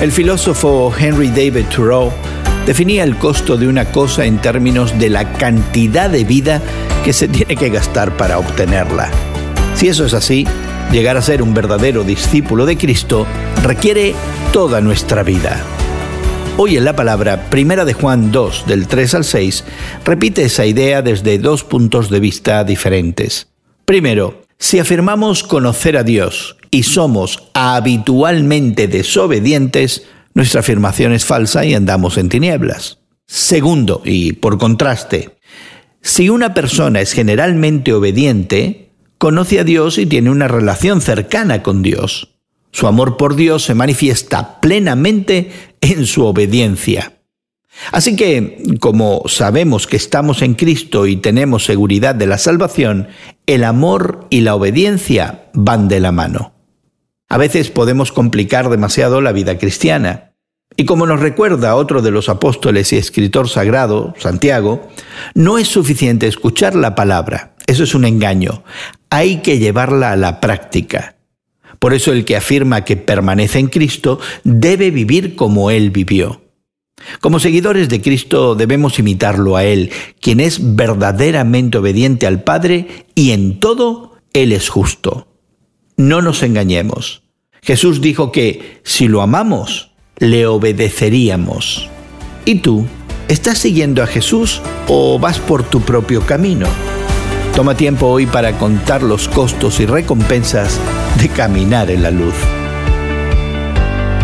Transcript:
El filósofo Henry David Thoreau definía el costo de una cosa en términos de la cantidad de vida que se tiene que gastar para obtenerla. Si eso es así, llegar a ser un verdadero discípulo de Cristo requiere toda nuestra vida. Hoy en la palabra Primera de Juan 2, del 3 al 6, repite esa idea desde dos puntos de vista diferentes. Primero, si afirmamos conocer a Dios y somos habitualmente desobedientes, nuestra afirmación es falsa y andamos en tinieblas. Segundo, y por contraste, si una persona es generalmente obediente, conoce a Dios y tiene una relación cercana con Dios. Su amor por Dios se manifiesta plenamente en su obediencia. Así que, como sabemos que estamos en Cristo y tenemos seguridad de la salvación, el amor y la obediencia van de la mano. A veces podemos complicar demasiado la vida cristiana. Y como nos recuerda otro de los apóstoles y escritor sagrado, Santiago, no es suficiente escuchar la palabra, eso es un engaño, hay que llevarla a la práctica. Por eso el que afirma que permanece en Cristo debe vivir como Él vivió. Como seguidores de Cristo debemos imitarlo a Él, quien es verdaderamente obediente al Padre y en todo Él es justo. No nos engañemos. Jesús dijo que si lo amamos, le obedeceríamos. ¿Y tú? ¿Estás siguiendo a Jesús o vas por tu propio camino? Toma tiempo hoy para contar los costos y recompensas de caminar en la luz.